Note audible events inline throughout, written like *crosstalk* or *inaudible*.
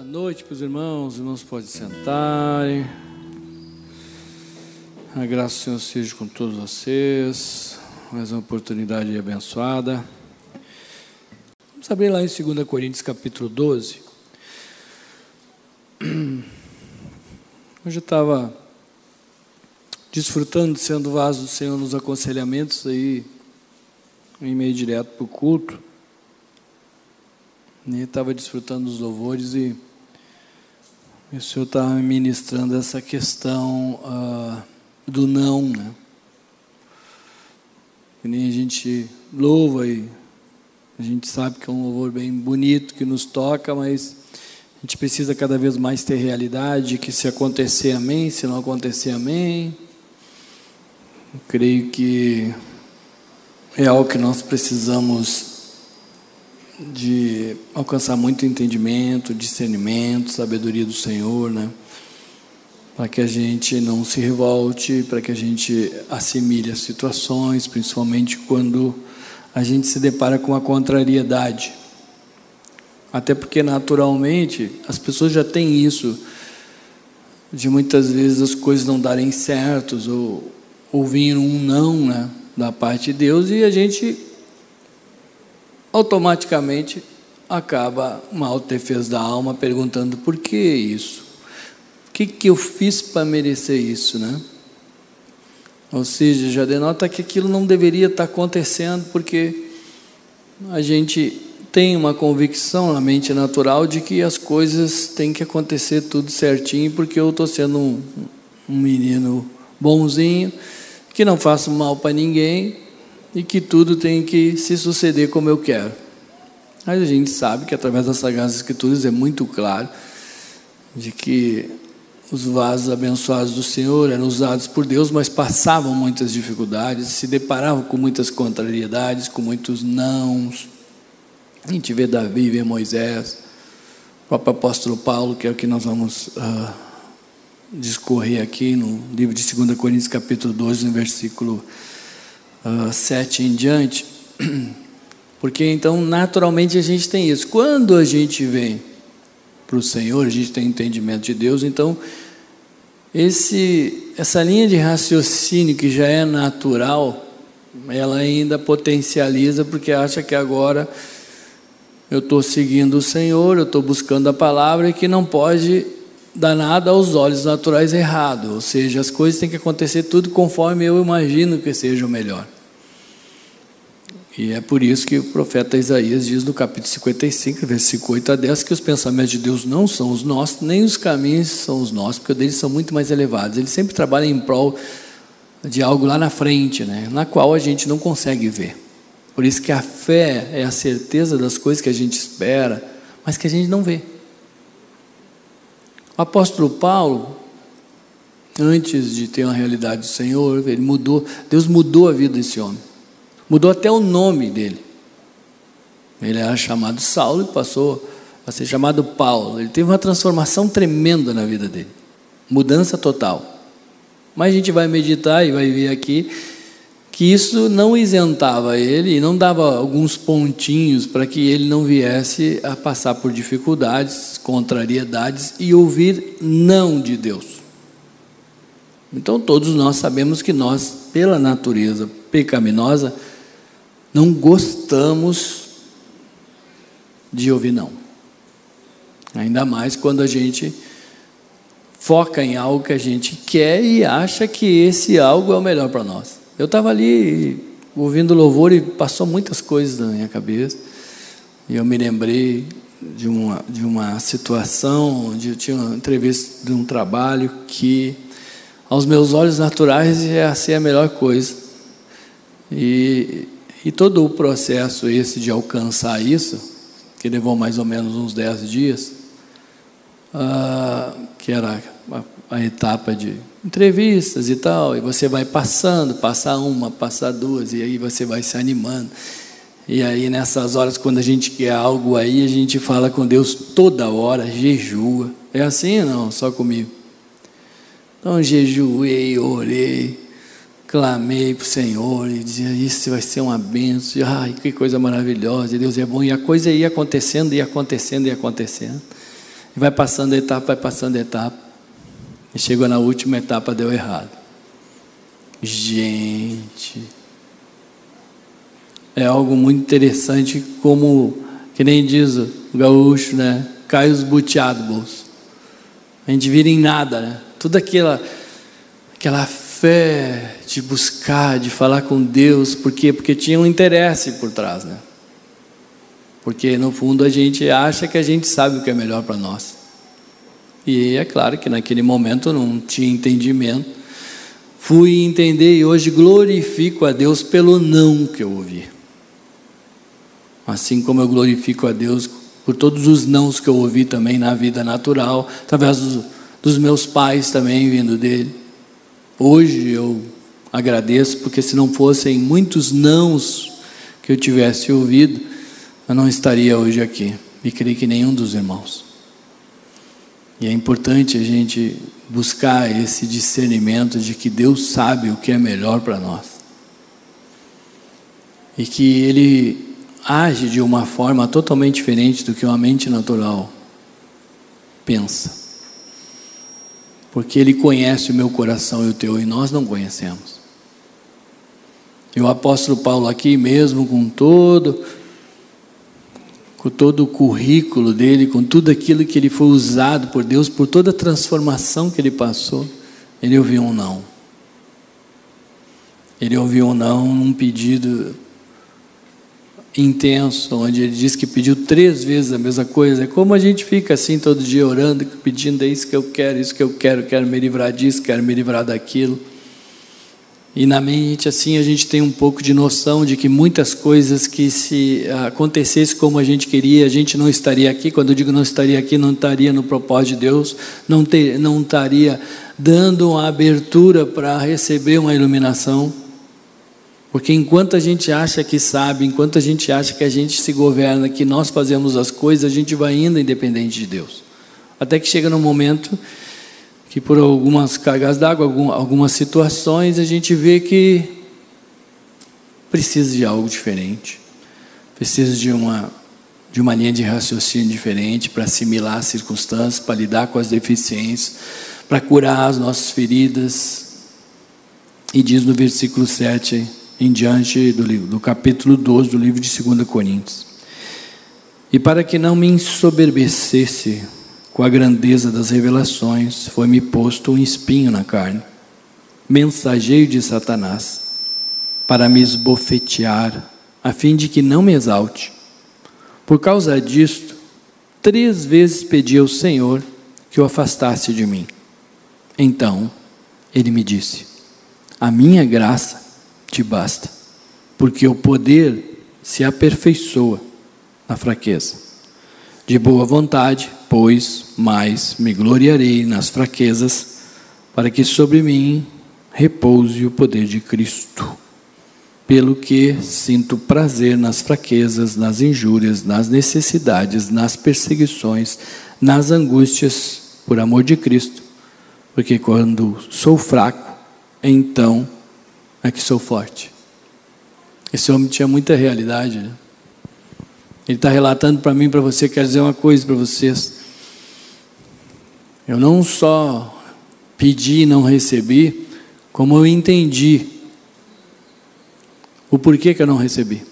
Boa noite para os irmãos, os irmãos podem sentarem. A graça do Senhor seja com todos vocês. Mais uma oportunidade abençoada. Vamos abrir lá em 2 Coríntios capítulo 12. *clears throat* Hoje eu estava desfrutando de sendo vaso do Senhor nos aconselhamentos aí, em meio direto para o culto. E estava desfrutando dos louvores e o Senhor me ministrando essa questão uh, do não, né? Que nem a gente louva e a gente sabe que é um louvor bem bonito que nos toca, mas a gente precisa cada vez mais ter realidade que se acontecer, amém, se não acontecer, amém. Eu creio que é algo que nós precisamos de alcançar muito entendimento, discernimento, sabedoria do Senhor, né? Para que a gente não se revolte, para que a gente assimile as situações, principalmente quando a gente se depara com a contrariedade. Até porque naturalmente as pessoas já têm isso de muitas vezes as coisas não darem certos ou ouvir um não, né, da parte de Deus e a gente automaticamente acaba uma autodefesa da alma perguntando por que isso? O que, que eu fiz para merecer isso, né? Ou seja, já denota que aquilo não deveria estar acontecendo porque a gente tem uma convicção na mente natural de que as coisas têm que acontecer tudo certinho porque eu estou sendo um, um menino bonzinho, que não faço mal para ninguém, e que tudo tem que se suceder como eu quero. Mas a gente sabe que através das Sagradas Escrituras é muito claro de que os vasos abençoados do Senhor eram usados por Deus, mas passavam muitas dificuldades, se deparavam com muitas contrariedades, com muitos nãos. A gente vê Davi, vê Moisés, o próprio apóstolo Paulo, que é o que nós vamos uh, discorrer aqui no livro de 2 Coríntios, capítulo 12, no versículo ah, 7 em diante, porque então naturalmente a gente tem isso. Quando a gente vem para o Senhor, a gente tem entendimento de Deus, então esse, essa linha de raciocínio que já é natural, ela ainda potencializa porque acha que agora eu estou seguindo o Senhor, eu estou buscando a palavra e que não pode dar nada aos olhos naturais errado, ou seja, as coisas têm que acontecer tudo conforme eu imagino que seja o melhor. E é por isso que o profeta Isaías diz no capítulo 55, versículo 8 a 10, que os pensamentos de Deus não são os nossos, nem os caminhos são os nossos, porque deles são muito mais elevados. Ele sempre trabalha em prol de algo lá na frente, né, na qual a gente não consegue ver. Por isso que a fé é a certeza das coisas que a gente espera, mas que a gente não vê. O apóstolo Paulo, antes de ter uma realidade do Senhor, ele mudou, Deus mudou a vida desse homem. Mudou até o nome dele. Ele era chamado Saulo e passou a ser chamado Paulo. Ele teve uma transformação tremenda na vida dele. Mudança total. Mas a gente vai meditar e vai ver aqui que isso não isentava ele e não dava alguns pontinhos para que ele não viesse a passar por dificuldades, contrariedades e ouvir não de Deus. Então todos nós sabemos que nós, pela natureza pecaminosa, não gostamos de ouvir não. Ainda mais quando a gente foca em algo que a gente quer e acha que esse algo é o melhor para nós. Eu estava ali ouvindo louvor e passou muitas coisas na minha cabeça. E eu me lembrei de uma, de uma situação onde eu tinha uma entrevista de um trabalho que, aos meus olhos naturais, ia ser a melhor coisa. E, e todo o processo esse de alcançar isso, que levou mais ou menos uns 10 dias, uh, que era a, a etapa de entrevistas e tal, e você vai passando, passar uma, passar duas, e aí você vai se animando. E aí nessas horas, quando a gente quer algo aí, a gente fala com Deus toda hora, jejua. É assim não? Só comigo. Então jejuei, orei, clamei para o Senhor e dizia, isso vai ser uma benção, ai, que coisa maravilhosa, Deus é bom. E a coisa ia acontecendo, ia acontecendo, ia acontecendo. E vai passando etapa, vai passando etapa. E chegou na última etapa, deu errado. Gente, é algo muito interessante, como, que nem diz o gaúcho, né? Cai os buteados, bolso. A gente vira em nada, né? Tudo aquela, aquela fé de buscar, de falar com Deus, por quê? Porque tinha um interesse por trás, né? Porque no fundo a gente acha que a gente sabe o que é melhor para nós. E é claro que naquele momento eu não tinha entendimento. Fui entender e hoje glorifico a Deus pelo não que eu ouvi. Assim como eu glorifico a Deus por todos os nãos que eu ouvi também na vida natural, através dos, dos meus pais também vindo dele. Hoje eu agradeço, porque se não fossem muitos nãos que eu tivesse ouvido, eu não estaria hoje aqui. E creio que nenhum dos irmãos. E é importante a gente buscar esse discernimento de que Deus sabe o que é melhor para nós. E que Ele age de uma forma totalmente diferente do que uma mente natural pensa. Porque Ele conhece o meu coração e o teu, e nós não conhecemos. E o apóstolo Paulo aqui mesmo com todo com todo o currículo dele, com tudo aquilo que ele foi usado por Deus, por toda a transformação que ele passou, ele ouviu um não. Ele ouviu um não num pedido intenso, onde ele diz que pediu três vezes a mesma coisa. É como a gente fica assim todo dia orando, pedindo é isso que eu quero, isso que eu quero, quero me livrar disso, quero me livrar daquilo. E na mente, assim, a gente tem um pouco de noção de que muitas coisas que se acontecesse como a gente queria, a gente não estaria aqui. Quando eu digo não estaria aqui, não estaria no propósito de Deus, não, ter, não estaria dando uma abertura para receber uma iluminação. Porque enquanto a gente acha que sabe, enquanto a gente acha que a gente se governa, que nós fazemos as coisas, a gente vai indo independente de Deus. Até que chega no momento que por algumas cargas d'água, algumas situações, a gente vê que precisa de algo diferente, precisa de uma, de uma linha de raciocínio diferente para assimilar as circunstâncias, para lidar com as deficiências, para curar as nossas feridas. E diz no versículo 7 em diante do, livro, do capítulo 12 do livro de 2 Coríntios. E para que não me ensoberbecesse com a grandeza das revelações, foi-me posto um espinho na carne, mensageiro de Satanás, para me esbofetear, a fim de que não me exalte. Por causa disto, três vezes pedi ao Senhor que o afastasse de mim. Então, ele me disse: A minha graça te basta, porque o poder se aperfeiçoa na fraqueza. De boa vontade, pois, mais me gloriarei nas fraquezas, para que sobre mim repouse o poder de Cristo. Pelo que sinto prazer nas fraquezas, nas injúrias, nas necessidades, nas perseguições, nas angústias, por amor de Cristo. Porque quando sou fraco, então é que sou forte. Esse homem tinha muita realidade, né? Ele está relatando para mim, para você, quero dizer uma coisa para vocês. Eu não só pedi e não recebi, como eu entendi o porquê que eu não recebi.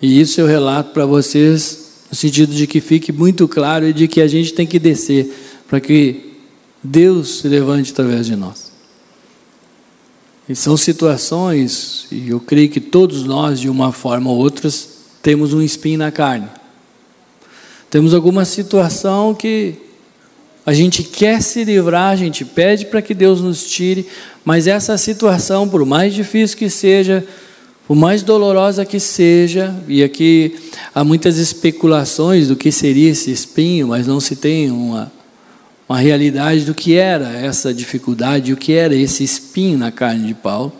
E isso eu relato para vocês no sentido de que fique muito claro e de que a gente tem que descer para que Deus se levante através de nós. E são situações, e eu creio que todos nós, de uma forma ou outra, temos um espinho na carne. Temos alguma situação que a gente quer se livrar, a gente pede para que Deus nos tire, mas essa situação, por mais difícil que seja, por mais dolorosa que seja, e aqui há muitas especulações do que seria esse espinho, mas não se tem uma, uma realidade do que era essa dificuldade, o que era esse espinho na carne de Paulo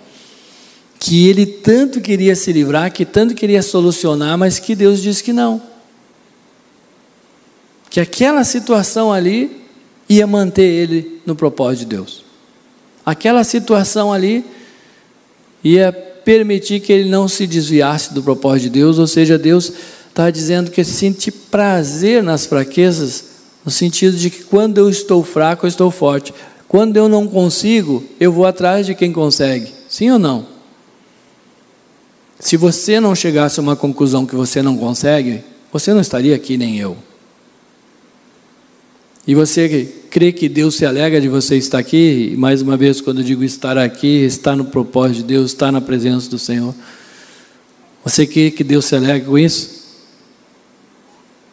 que ele tanto queria se livrar, que tanto queria solucionar, mas que Deus disse que não. Que aquela situação ali ia manter ele no propósito de Deus. Aquela situação ali ia permitir que ele não se desviasse do propósito de Deus, ou seja, Deus está dizendo que sente prazer nas fraquezas, no sentido de que quando eu estou fraco, eu estou forte. Quando eu não consigo, eu vou atrás de quem consegue. Sim ou não? Se você não chegasse a uma conclusão que você não consegue, você não estaria aqui nem eu. E você crê que Deus se alegra de você estar aqui? E mais uma vez, quando eu digo estar aqui, estar no propósito de Deus, estar na presença do Senhor. Você crê que Deus se alegra com isso?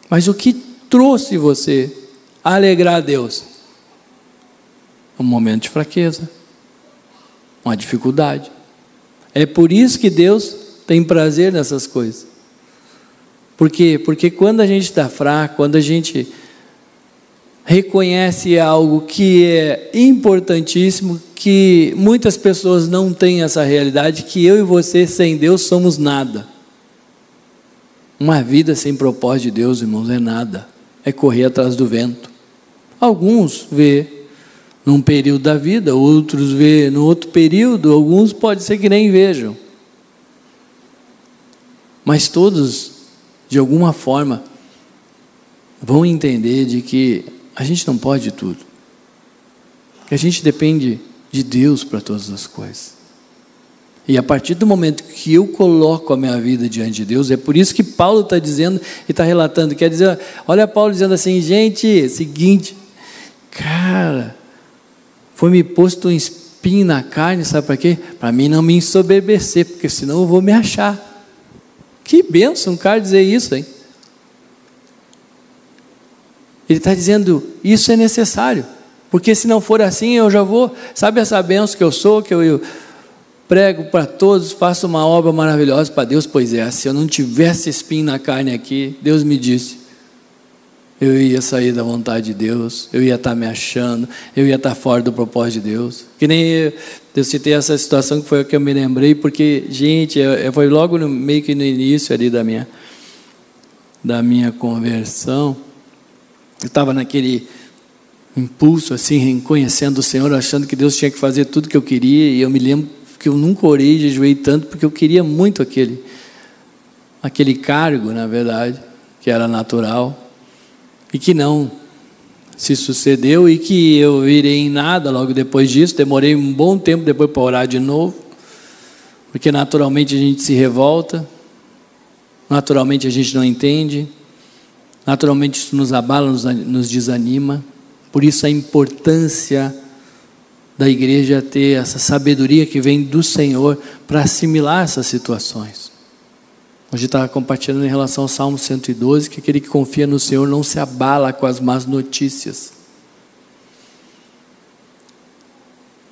Mas o que trouxe você a alegrar a Deus? Um momento de fraqueza, uma dificuldade. É por isso que Deus tem prazer nessas coisas. Por quê? Porque quando a gente está fraco, quando a gente reconhece algo que é importantíssimo, que muitas pessoas não têm essa realidade, que eu e você sem Deus somos nada. Uma vida sem propósito de Deus, irmãos, é nada. É correr atrás do vento. Alguns vê num período da vida, outros vê no outro período, alguns pode ser que nem vejam. Mas todos, de alguma forma, vão entender de que a gente não pode tudo. A gente depende de Deus para todas as coisas. E a partir do momento que eu coloco a minha vida diante de Deus, é por isso que Paulo está dizendo e está relatando. Quer dizer, olha Paulo dizendo assim, gente, seguinte, cara, foi me posto um espinho na carne, sabe para quê? Para mim não me ensoberbecer, porque senão eu vou me achar. Que benção um cara dizer isso, hein? Ele está dizendo: isso é necessário, porque se não for assim, eu já vou. Sabe essa benção que eu sou, que eu, eu prego para todos, faço uma obra maravilhosa para Deus? Pois é, se eu não tivesse espinho na carne aqui, Deus me disse, eu ia sair da vontade de Deus, eu ia estar tá me achando, eu ia estar tá fora do propósito de Deus. Que nem eu, eu citei essa situação que foi a que eu me lembrei, porque, gente, foi logo no, meio que no início ali da minha, da minha conversão. Eu estava naquele impulso, assim, conhecendo o Senhor, achando que Deus tinha que fazer tudo que eu queria, e eu me lembro que eu nunca orei e jejuei tanto, porque eu queria muito aquele, aquele cargo, na verdade, que era natural, e que não se sucedeu, e que eu virei em nada logo depois disso, demorei um bom tempo depois para orar de novo, porque naturalmente a gente se revolta, naturalmente a gente não entende, Naturalmente, isso nos abala, nos, desanima. Por isso, a importância da igreja ter essa sabedoria que vem do Senhor para assimilar essas situações. Hoje estava compartilhando em relação ao Salmo 112 que aquele que confia no Senhor não se abala com as más notícias.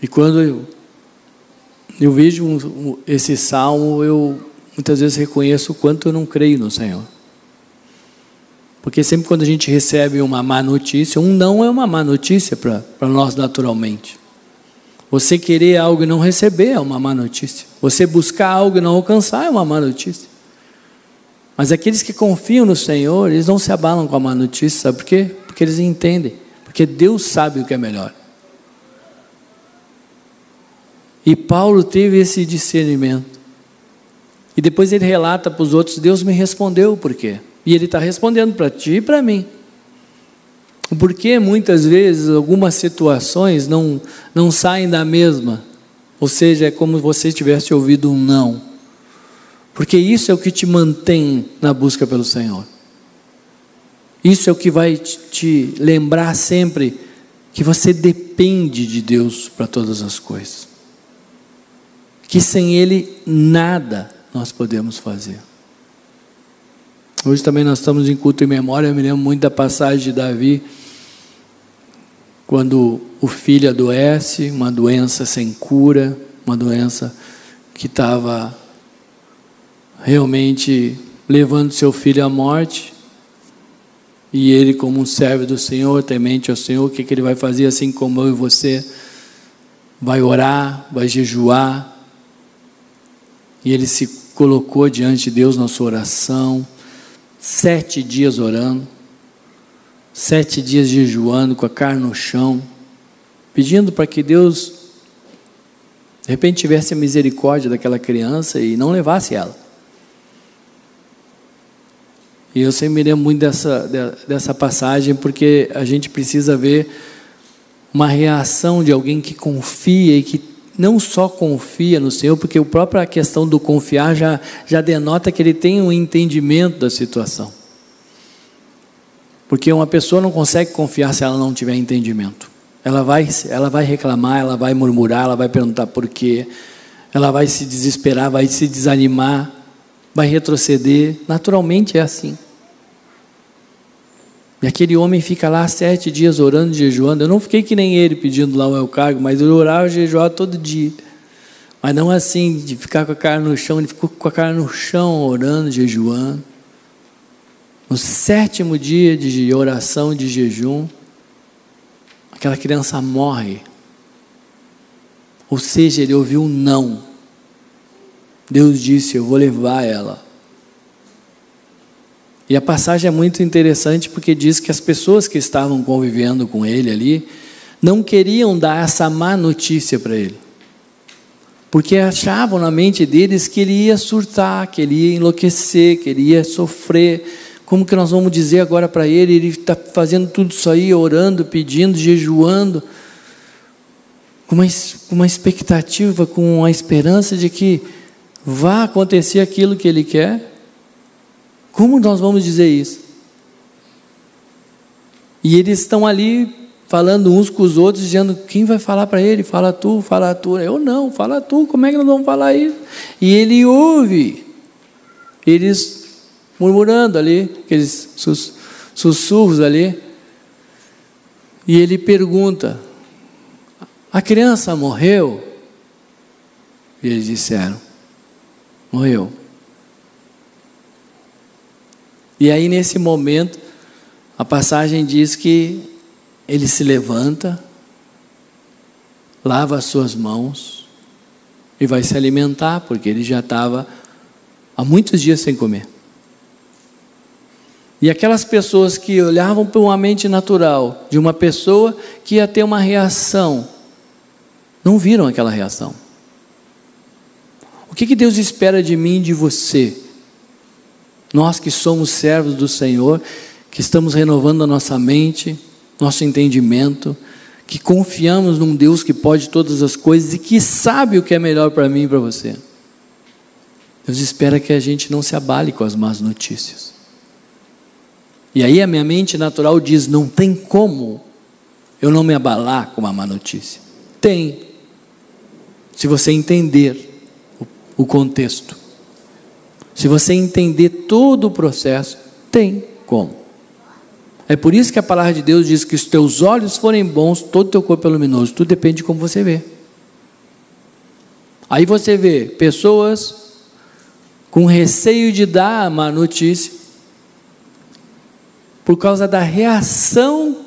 E quando eu, eu vejo um, esse salmo, eu muitas vezes reconheço o quanto eu não creio no Senhor. Porque sempre quando a gente recebe uma má notícia, um não é uma má notícia para nós naturalmente. Você querer algo e não receber é uma má notícia. Você buscar algo e não alcançar é uma má notícia. Mas aqueles que confiam no Senhor, eles não se abalam com a má notícia, sabe por quê? Porque eles entendem. Porque Deus sabe o que é melhor. E Paulo teve esse discernimento. E depois ele relata para os outros: Deus me respondeu por quê? E Ele está respondendo para ti e para mim. Porque muitas vezes algumas situações não, não saem da mesma, ou seja, é como se você tivesse ouvido um não. Porque isso é o que te mantém na busca pelo Senhor. Isso é o que vai te lembrar sempre que você depende de Deus para todas as coisas. Que sem Ele nada nós podemos fazer. Hoje também nós estamos em culto em memória. Eu me lembro muito da passagem de Davi, quando o filho adoece, uma doença sem cura, uma doença que estava realmente levando seu filho à morte. E ele, como um servo do Senhor, temente ao Senhor, o que, que ele vai fazer assim como eu e você? Vai orar, vai jejuar. E ele se colocou diante de Deus na sua oração sete dias orando, sete dias jejuando, com a carne no chão, pedindo para que Deus, de repente, tivesse a misericórdia daquela criança e não levasse ela. E eu sempre me lembro muito dessa, dessa passagem, porque a gente precisa ver uma reação de alguém que confia e que não só confia no Senhor, porque a própria questão do confiar já, já denota que ele tem um entendimento da situação. Porque uma pessoa não consegue confiar se ela não tiver entendimento. Ela vai, ela vai reclamar, ela vai murmurar, ela vai perguntar por quê, ela vai se desesperar, vai se desanimar, vai retroceder. Naturalmente é assim. E aquele homem fica lá sete dias orando e jejuando. Eu não fiquei que nem ele pedindo lá o meu cargo, mas eu orava e jejuava todo dia. Mas não assim, de ficar com a cara no chão, ele ficou com a cara no chão, orando, jejuando. No sétimo dia de oração, de jejum, aquela criança morre. Ou seja, ele ouviu um não. Deus disse: Eu vou levar ela. E a passagem é muito interessante porque diz que as pessoas que estavam convivendo com ele ali não queriam dar essa má notícia para ele. Porque achavam na mente deles que ele ia surtar, que ele ia enlouquecer, que ele ia sofrer. Como que nós vamos dizer agora para ele? Ele está fazendo tudo isso aí, orando, pedindo, jejuando, com uma, uma expectativa, com a esperança de que vá acontecer aquilo que ele quer. Como nós vamos dizer isso? E eles estão ali falando uns com os outros, dizendo: quem vai falar para ele? Fala tu, fala tu. Eu não, fala tu, como é que nós vamos falar isso? E ele ouve, eles murmurando ali, aqueles sussurros ali. E ele pergunta: a criança morreu? E eles disseram: morreu. E aí, nesse momento, a passagem diz que ele se levanta, lava as suas mãos e vai se alimentar, porque ele já estava há muitos dias sem comer. E aquelas pessoas que olhavam para uma mente natural de uma pessoa que ia ter uma reação, não viram aquela reação. O que, que Deus espera de mim e de você? Nós que somos servos do Senhor, que estamos renovando a nossa mente, nosso entendimento, que confiamos num Deus que pode todas as coisas e que sabe o que é melhor para mim e para você. Deus espera que a gente não se abale com as más notícias. E aí a minha mente natural diz: não tem como eu não me abalar com uma má notícia. Tem, se você entender o contexto. Se você entender todo o processo, tem como. É por isso que a palavra de Deus diz que os teus olhos forem bons, todo o teu corpo é luminoso. Tudo depende de como você vê. Aí você vê pessoas com receio de dar a má notícia por causa da reação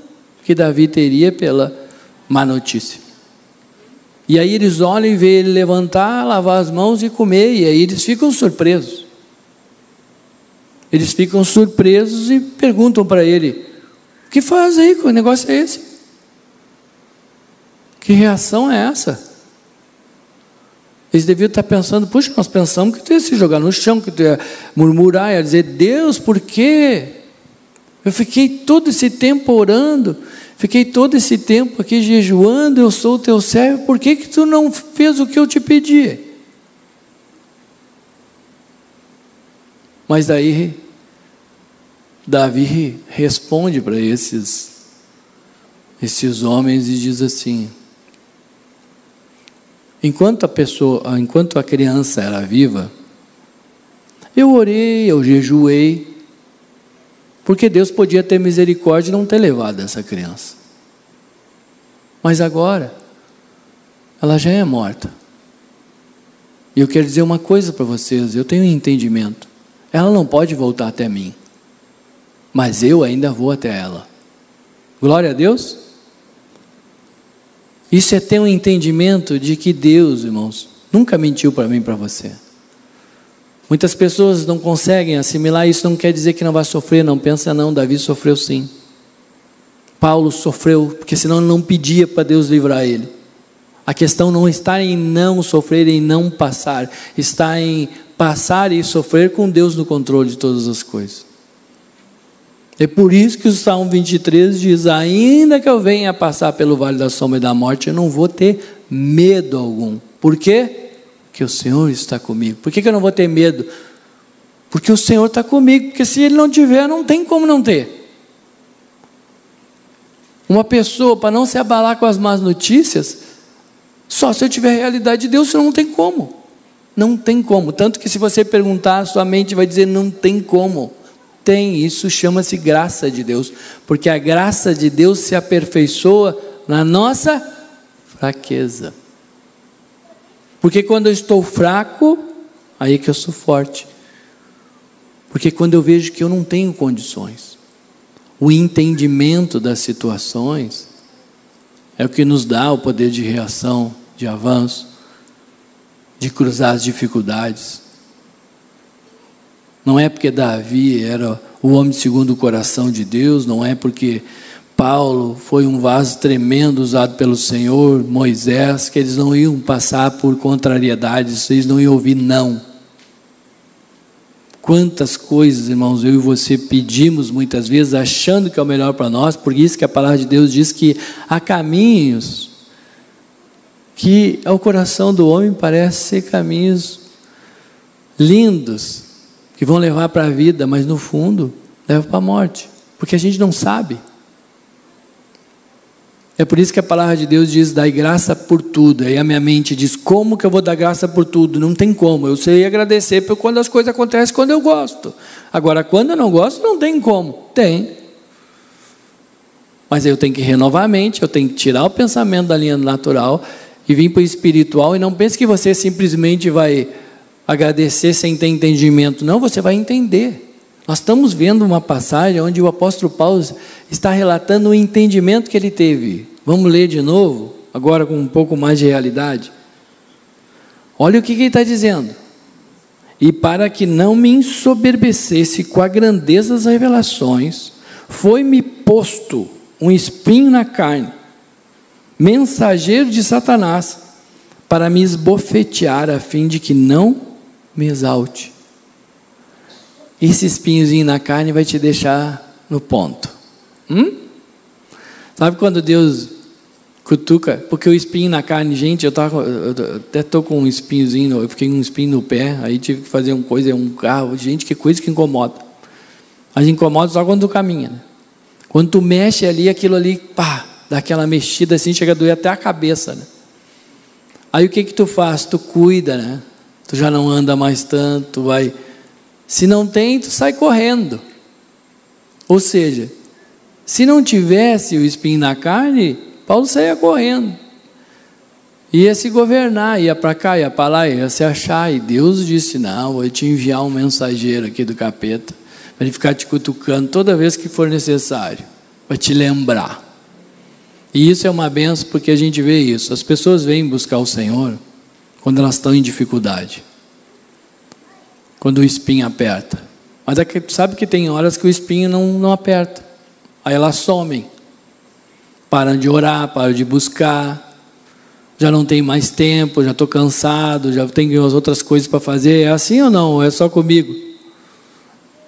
que Davi teria pela má notícia. E aí eles olham e veem ele levantar, lavar as mãos e comer, e aí eles ficam surpresos. Eles ficam surpresos e perguntam para ele: O que faz aí? Que negócio é esse? Que reação é essa? Eles deviam estar pensando: Puxa, nós pensamos que tu ia se jogar no chão, que tu ia murmurar, ia dizer: Deus, por quê? Eu fiquei todo esse tempo orando, fiquei todo esse tempo aqui jejuando, eu sou o teu servo, por que, que tu não fez o que eu te pedi? Mas daí Davi responde para esses esses homens e diz assim: Enquanto a pessoa, enquanto a criança era viva, eu orei, eu jejuei, porque Deus podia ter misericórdia e não ter levado essa criança. Mas agora, ela já é morta. E eu quero dizer uma coisa para vocês: eu tenho entendimento. Ela não pode voltar até mim, mas eu ainda vou até ela. Glória a Deus. Isso é ter um entendimento de que Deus, irmãos, nunca mentiu para mim e para você. Muitas pessoas não conseguem assimilar isso, não quer dizer que não vai sofrer, não pensa não, Davi sofreu sim. Paulo sofreu, porque senão ele não pedia para Deus livrar ele. A questão não está em não sofrer, em não passar, está em passar e sofrer com Deus no controle de todas as coisas. É por isso que o Salmo 23 diz: Ainda que eu venha passar pelo vale da sombra e da morte, eu não vou ter medo algum. Por quê? Porque o Senhor está comigo. Por que, eu não vou ter medo? Porque o Senhor está comigo. Porque se Ele não tiver, não tem como não ter. Uma pessoa, para não se abalar com as más notícias, só se eu tiver a realidade de Deus, senão não tem como. Não tem como. Tanto que se você perguntar, sua mente vai dizer: não tem como tem, isso chama-se graça de Deus, porque a graça de Deus se aperfeiçoa na nossa fraqueza. Porque quando eu estou fraco, aí é que eu sou forte. Porque quando eu vejo que eu não tenho condições, o entendimento das situações é o que nos dá o poder de reação, de avanço, de cruzar as dificuldades. Não é porque Davi era o homem segundo o coração de Deus, não é porque Paulo foi um vaso tremendo usado pelo Senhor, Moisés, que eles não iam passar por contrariedades, eles não iam ouvir não. Quantas coisas, irmãos, eu e você pedimos muitas vezes, achando que é o melhor para nós, por isso que a palavra de Deus diz que há caminhos que ao coração do homem parece ser caminhos lindos, que vão levar para a vida, mas no fundo levam para a morte, porque a gente não sabe. É por isso que a palavra de Deus diz: dai graça por tudo. Aí a minha mente diz: como que eu vou dar graça por tudo? Não tem como. Eu sei agradecer por quando as coisas acontecem quando eu gosto. Agora, quando eu não gosto, não tem como. Tem. Mas eu tenho que renovar a mente, eu tenho que tirar o pensamento da linha natural e vir para o espiritual. E não pense que você simplesmente vai agradecer sem ter entendimento. Não, você vai entender. Nós estamos vendo uma passagem onde o apóstolo Paulo está relatando o entendimento que ele teve. Vamos ler de novo, agora com um pouco mais de realidade. Olha o que, que ele está dizendo. E para que não me ensoberbecesse com a grandeza das revelações, foi-me posto um espinho na carne, mensageiro de Satanás, para me esbofetear, a fim de que não me exalte. Esse espinhozinho na carne vai te deixar no ponto. Hum? Sabe quando Deus cutuca? Porque o espinho na carne, gente, eu, tava, eu até estou com um espinhozinho, eu fiquei com um espinho no pé, aí tive que fazer uma coisa, um carro. Gente, que coisa que incomoda. Mas incomoda só quando tu caminha. Né? Quando tu mexe ali, aquilo ali, pá, dá aquela mexida assim, chega a doer até a cabeça. Né? Aí o que que tu faz? Tu cuida, né? tu já não anda mais tanto, vai. Se não tem, tu sai correndo. Ou seja, se não tivesse o espinho na carne, Paulo saía correndo. Ia se governar, ia para cá, ia para lá, ia se achar. E Deus disse: Não, vou te enviar um mensageiro aqui do capeta, para ele ficar te cutucando toda vez que for necessário, para te lembrar. E isso é uma benção porque a gente vê isso. As pessoas vêm buscar o Senhor quando elas estão em dificuldade. Quando o espinho aperta. Mas é que sabe que tem horas que o espinho não, não aperta. Aí elas somem. Param de orar, param de buscar. Já não tem mais tempo, já estou cansado, já tenho as outras coisas para fazer. É assim ou não? É só comigo?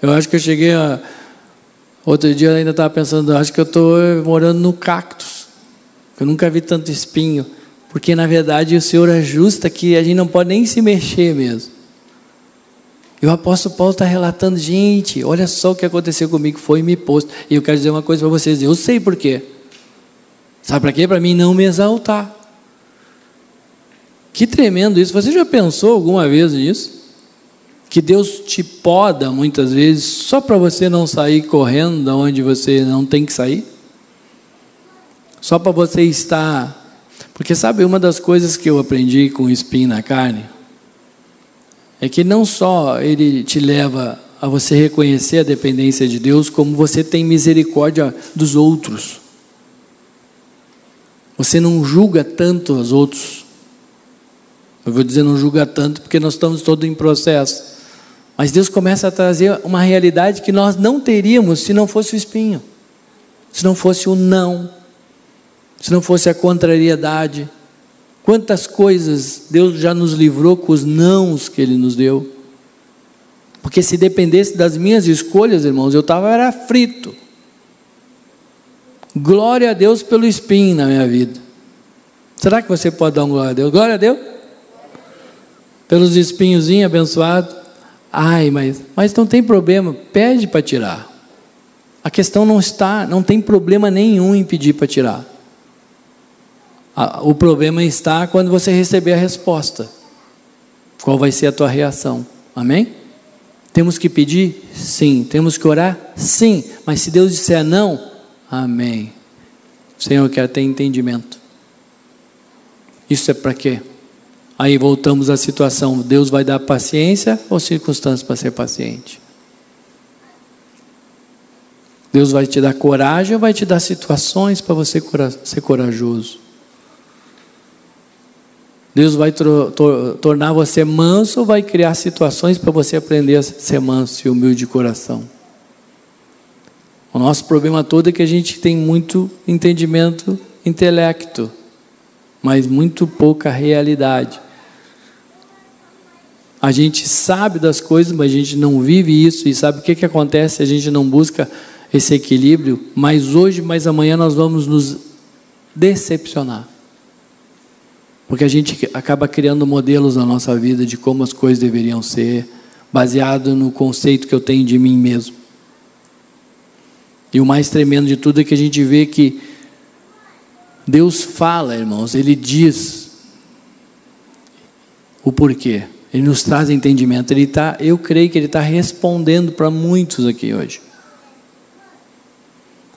Eu acho que eu cheguei a. Outro dia eu ainda estava pensando, acho que eu estou morando no cactus. Eu nunca vi tanto espinho. Porque na verdade o Senhor ajusta que a gente não pode nem se mexer mesmo. E o apóstolo Paulo está relatando, gente, olha só o que aconteceu comigo, foi me posto. E eu quero dizer uma coisa para vocês, eu sei por quê. Sabe para quê? Para mim não me exaltar. Que tremendo isso. Você já pensou alguma vez nisso? Que Deus te poda muitas vezes só para você não sair correndo da onde você não tem que sair? Só para você estar porque sabe, uma das coisas que eu aprendi com o espinho na carne é que não só ele te leva a você reconhecer a dependência de Deus, como você tem misericórdia dos outros. Você não julga tanto os outros. Eu vou dizer não julga tanto porque nós estamos todos em processo. Mas Deus começa a trazer uma realidade que nós não teríamos se não fosse o espinho, se não fosse o não, se não fosse a contrariedade. Quantas coisas Deus já nos livrou com os nãos que Ele nos deu. Porque se dependesse das minhas escolhas, irmãos, eu estava era frito. Glória a Deus pelo espinho na minha vida. Será que você pode dar um glória a Deus? Glória a Deus? Pelos espinhozinhos abençoados. Ai, mas, mas não tem problema, pede para tirar. A questão não está, não tem problema nenhum em pedir para tirar. O problema está quando você receber a resposta. Qual vai ser a tua reação? Amém? Temos que pedir? Sim. Temos que orar? Sim. Mas se Deus disser não, amém. Senhor, quer ter entendimento. Isso é para quê? Aí voltamos à situação: Deus vai dar paciência ou circunstâncias para ser paciente? Deus vai te dar coragem ou vai te dar situações para você ser corajoso? Deus vai tornar você manso vai criar situações para você aprender a ser manso e humilde de coração? O nosso problema todo é que a gente tem muito entendimento, intelecto, mas muito pouca realidade. A gente sabe das coisas, mas a gente não vive isso e sabe o que, que acontece a gente não busca esse equilíbrio. Mas hoje, mas amanhã nós vamos nos decepcionar. Porque a gente acaba criando modelos na nossa vida de como as coisas deveriam ser, baseado no conceito que eu tenho de mim mesmo. E o mais tremendo de tudo é que a gente vê que Deus fala, irmãos, Ele diz o porquê. Ele nos traz entendimento. Ele tá, eu creio que Ele está respondendo para muitos aqui hoje.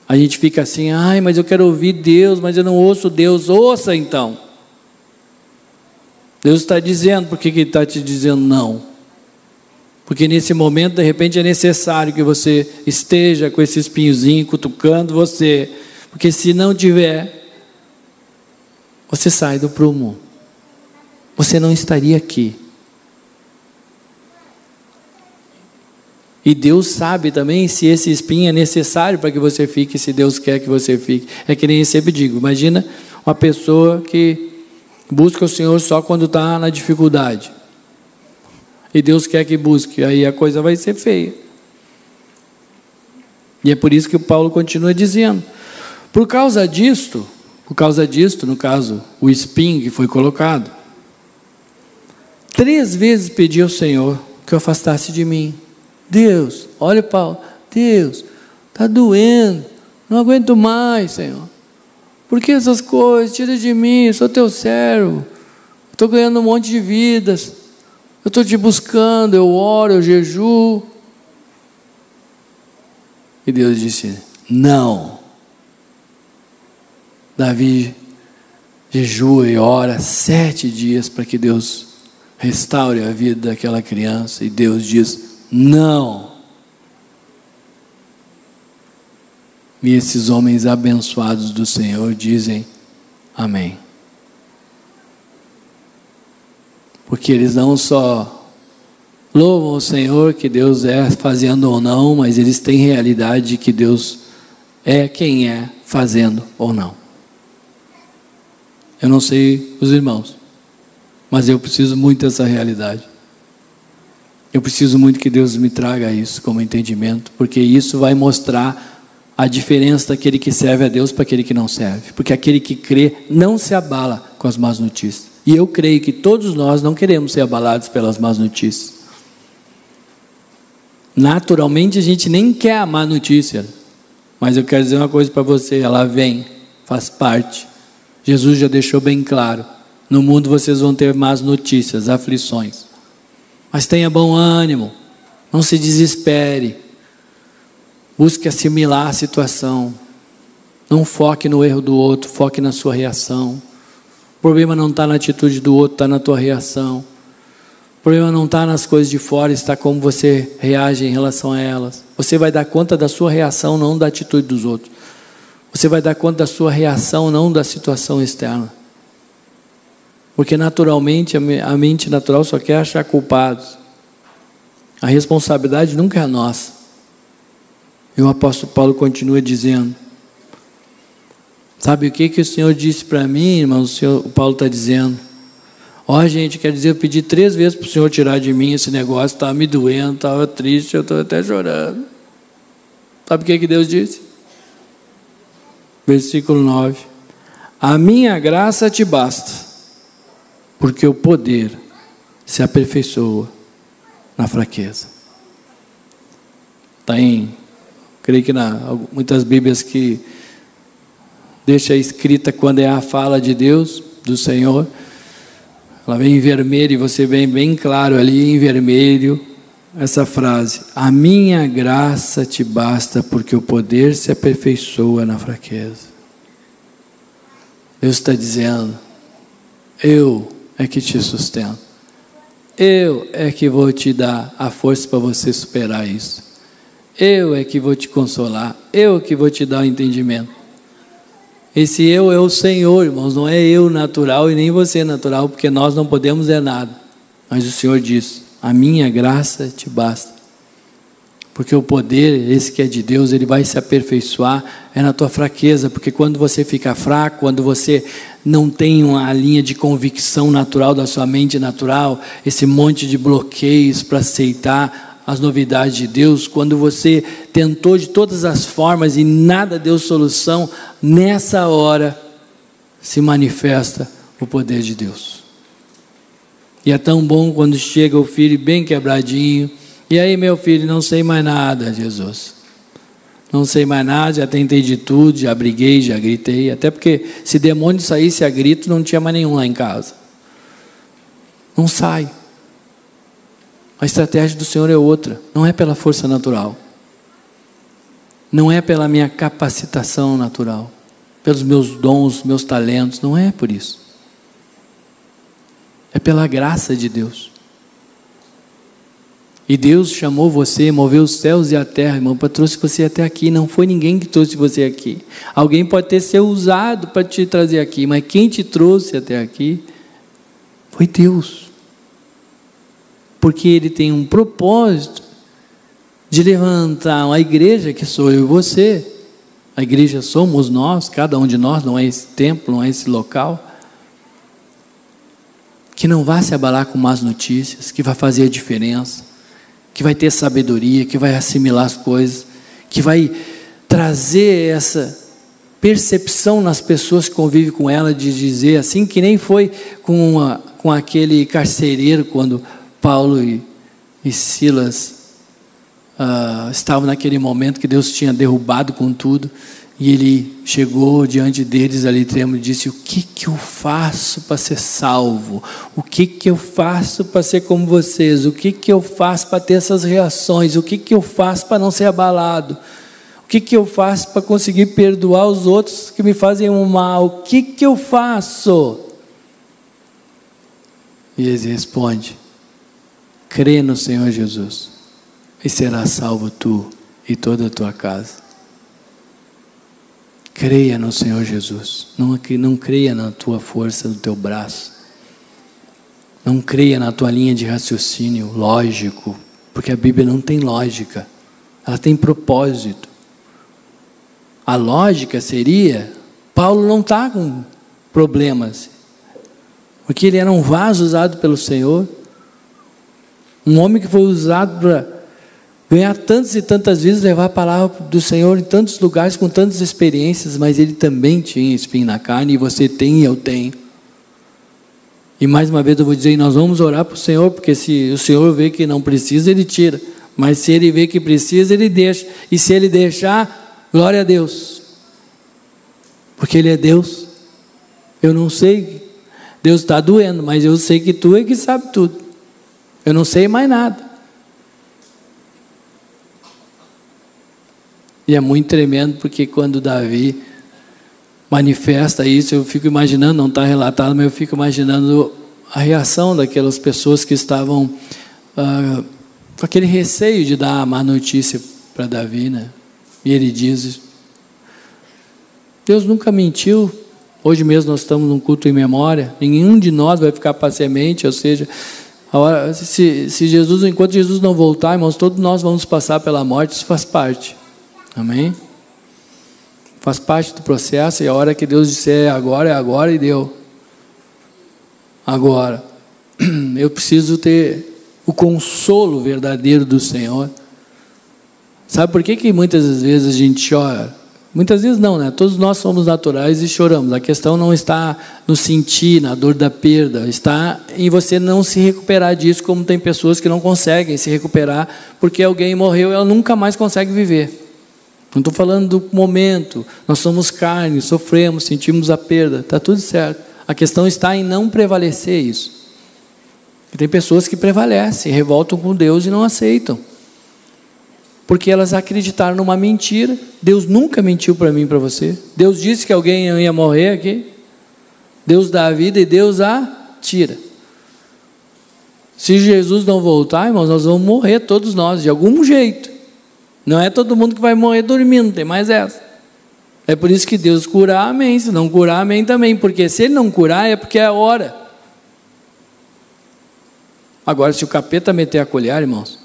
A gente fica assim, ai, mas eu quero ouvir Deus, mas eu não ouço Deus. Ouça então. Deus está dizendo, por que Ele está te dizendo não? Porque nesse momento, de repente, é necessário que você esteja com esse espinhozinho cutucando você. Porque se não tiver, você sai do prumo. Você não estaria aqui. E Deus sabe também se esse espinho é necessário para que você fique, se Deus quer que você fique. É que nem eu sempre digo: imagina uma pessoa que Busca o Senhor só quando está na dificuldade. E Deus quer que busque, aí a coisa vai ser feia. E é por isso que o Paulo continua dizendo. Por causa disto, por causa disto, no caso, o espinho que foi colocado, três vezes pedi ao Senhor que o afastasse de mim. Deus, olha Paulo, Deus, está doendo, não aguento mais, Senhor. Por que essas coisas? Tira de mim, eu sou teu servo. Estou ganhando um monte de vidas. Eu estou te buscando, eu oro, eu jejuo. E Deus disse: Não. Davi jejua e ora sete dias para que Deus restaure a vida daquela criança. E Deus diz: Não. E esses homens abençoados do Senhor dizem amém. Porque eles não só louvam o Senhor que Deus é fazendo ou não, mas eles têm realidade de que Deus é quem é fazendo ou não. Eu não sei os irmãos, mas eu preciso muito dessa realidade. Eu preciso muito que Deus me traga isso como entendimento, porque isso vai mostrar a diferença daquele que serve a Deus para aquele que não serve. Porque aquele que crê não se abala com as más notícias. E eu creio que todos nós não queremos ser abalados pelas más notícias. Naturalmente a gente nem quer a má notícia. Mas eu quero dizer uma coisa para você: ela vem, faz parte. Jesus já deixou bem claro: no mundo vocês vão ter más notícias, aflições. Mas tenha bom ânimo, não se desespere. Busque assimilar a situação. Não foque no erro do outro, foque na sua reação. O problema não está na atitude do outro, está na tua reação. O problema não está nas coisas de fora, está como você reage em relação a elas. Você vai dar conta da sua reação, não da atitude dos outros. Você vai dar conta da sua reação, não da situação externa. Porque naturalmente, a mente natural só quer achar culpados. A responsabilidade nunca é nossa. E o apóstolo Paulo continua dizendo: Sabe o que, que o Senhor disse para mim, irmão? O, Senhor, o Paulo está dizendo: Ó, oh, gente, quer dizer, eu pedi três vezes para o Senhor tirar de mim esse negócio, estava me doendo, estava triste, eu estou até chorando. Sabe o que, que Deus disse? Versículo 9: A minha graça te basta, porque o poder se aperfeiçoa na fraqueza. Está em, creio que na muitas Bíblias que deixa escrita quando é a fala de Deus, do Senhor. Ela vem em vermelho e você vem bem claro ali em vermelho essa frase: A minha graça te basta, porque o poder se aperfeiçoa na fraqueza. Deus está dizendo: Eu é que te sustento. Eu é que vou te dar a força para você superar isso. Eu é que vou te consolar. Eu que vou te dar o entendimento. Esse eu é o Senhor, irmãos, não é eu natural e nem você natural, porque nós não podemos é nada. Mas o Senhor diz: A minha graça te basta. Porque o poder, esse que é de Deus, ele vai se aperfeiçoar é na tua fraqueza, porque quando você fica fraco, quando você não tem uma linha de convicção natural da sua mente natural, esse monte de bloqueios para aceitar as novidades de Deus, quando você tentou de todas as formas e nada deu solução, nessa hora se manifesta o poder de Deus. E é tão bom quando chega o filho bem quebradinho. E aí, meu filho, não sei mais nada, Jesus. Não sei mais nada, já tentei de tudo, já briguei, já gritei. Até porque se demônio saísse a grito, não tinha mais nenhum lá em casa. Não sai. A estratégia do Senhor é outra, não é pela força natural, não é pela minha capacitação natural, pelos meus dons, meus talentos, não é por isso. É pela graça de Deus. E Deus chamou você, moveu os céus e a terra, irmão, para trouxe você até aqui. Não foi ninguém que trouxe você aqui. Alguém pode ter sido usado para te trazer aqui, mas quem te trouxe até aqui foi Deus porque ele tem um propósito de levantar a igreja que sou eu e você. A igreja somos nós, cada um de nós, não é esse templo, não é esse local. Que não vai se abalar com más notícias, que vai fazer a diferença, que vai ter sabedoria, que vai assimilar as coisas, que vai trazer essa percepção nas pessoas que convivem com ela de dizer assim que nem foi com, a, com aquele carcereiro quando Paulo e, e Silas uh, estavam naquele momento que Deus tinha derrubado com tudo, e ele chegou diante deles ali tremendo e disse: O que, que eu faço para ser salvo? O que, que eu faço para ser como vocês? O que, que eu faço para ter essas reações? O que, que eu faço para não ser abalado? O que, que eu faço para conseguir perdoar os outros que me fazem o mal? O que, que eu faço? E ele responde: crê no Senhor Jesus e será salvo tu e toda a tua casa. Creia no Senhor Jesus. Não, não creia na tua força, no teu braço. Não creia na tua linha de raciocínio lógico, porque a Bíblia não tem lógica, ela tem propósito. A lógica seria: Paulo não está com problemas, porque ele era um vaso usado pelo Senhor. Um homem que foi usado para ganhar tantas e tantas vezes, levar a palavra do Senhor em tantos lugares, com tantas experiências, mas ele também tinha espinho na carne, e você tem e eu tenho. E mais uma vez eu vou dizer, nós vamos orar para o Senhor, porque se o Senhor vê que não precisa, Ele tira. Mas se Ele vê que precisa, Ele deixa. E se Ele deixar, glória a Deus. Porque Ele é Deus. Eu não sei, Deus está doendo, mas eu sei que Tu é que sabe tudo. Eu não sei mais nada. E é muito tremendo porque quando Davi manifesta isso, eu fico imaginando, não está relatado, mas eu fico imaginando a reação daquelas pessoas que estavam ah, com aquele receio de dar a má notícia para Davi, né? E ele diz: Deus nunca mentiu. Hoje mesmo nós estamos num culto em memória. Nenhum de nós vai ficar para semente, ou seja, Hora, se, se Jesus, enquanto Jesus não voltar, irmãos, todos nós vamos passar pela morte, isso faz parte. Amém? Faz parte do processo e a hora que Deus disser é agora, é agora e deu. Agora. *clears throat* eu preciso ter o consolo verdadeiro do Senhor. Sabe por que, que muitas vezes a gente chora? Muitas vezes não, né? Todos nós somos naturais e choramos. A questão não está no sentir, na dor da perda, está em você não se recuperar disso, como tem pessoas que não conseguem se recuperar porque alguém morreu e ela nunca mais consegue viver. Não estou falando do momento. Nós somos carne, sofremos, sentimos a perda, está tudo certo. A questão está em não prevalecer isso. E tem pessoas que prevalecem, revoltam com Deus e não aceitam porque elas acreditaram numa mentira. Deus nunca mentiu para mim para você. Deus disse que alguém ia morrer aqui. Deus dá a vida e Deus a tira. Se Jesus não voltar, irmãos, nós vamos morrer todos nós, de algum jeito. Não é todo mundo que vai morrer dormindo, tem mais essa. É por isso que Deus curar, amém. Se não curar, amém também. Porque se Ele não curar, é porque é a hora. Agora, se o capeta meter a colher, irmãos,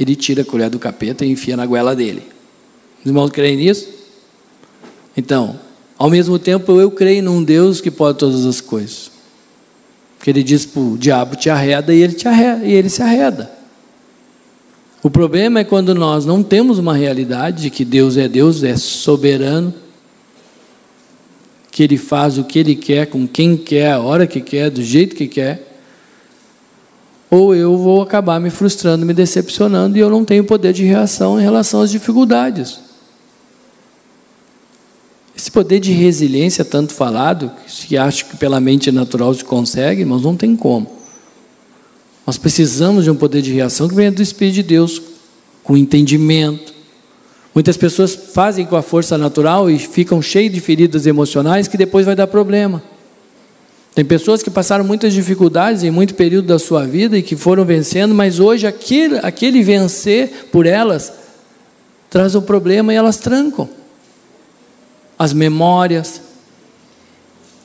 ele tira a colher do capeta e enfia na goela dele. Os irmãos creem nisso? Então, ao mesmo tempo, eu creio num Deus que pode todas as coisas. Porque ele diz para o diabo te arreda e ele, te arreda, e ele se arreda. O problema é quando nós não temos uma realidade de que Deus é Deus, é soberano, que Ele faz o que Ele quer, com quem quer, a hora que quer, do jeito que quer ou eu vou acabar me frustrando, me decepcionando e eu não tenho poder de reação em relação às dificuldades. Esse poder de resiliência tanto falado, que acho que pela mente natural se consegue, mas não tem como. Nós precisamos de um poder de reação que venha do Espírito de Deus, com entendimento. Muitas pessoas fazem com a força natural e ficam cheias de feridas emocionais que depois vai dar problema. Tem pessoas que passaram muitas dificuldades em muito período da sua vida e que foram vencendo, mas hoje aquele, aquele vencer por elas traz um problema e elas trancam. As memórias,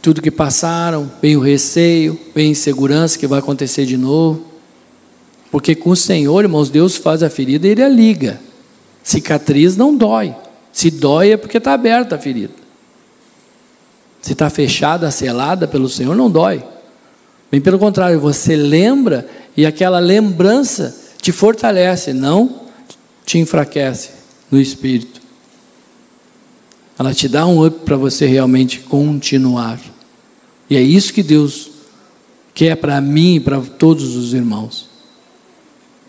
tudo que passaram, vem o receio, vem a insegurança que vai acontecer de novo. Porque com o Senhor, irmãos, Deus faz a ferida e Ele a liga. Cicatriz não dói. Se dói é porque está aberta a ferida. Se está fechada, selada pelo Senhor, não dói. Bem pelo contrário, você lembra e aquela lembrança te fortalece, não te enfraquece no espírito. Ela te dá um up para você realmente continuar. E é isso que Deus quer para mim e para todos os irmãos.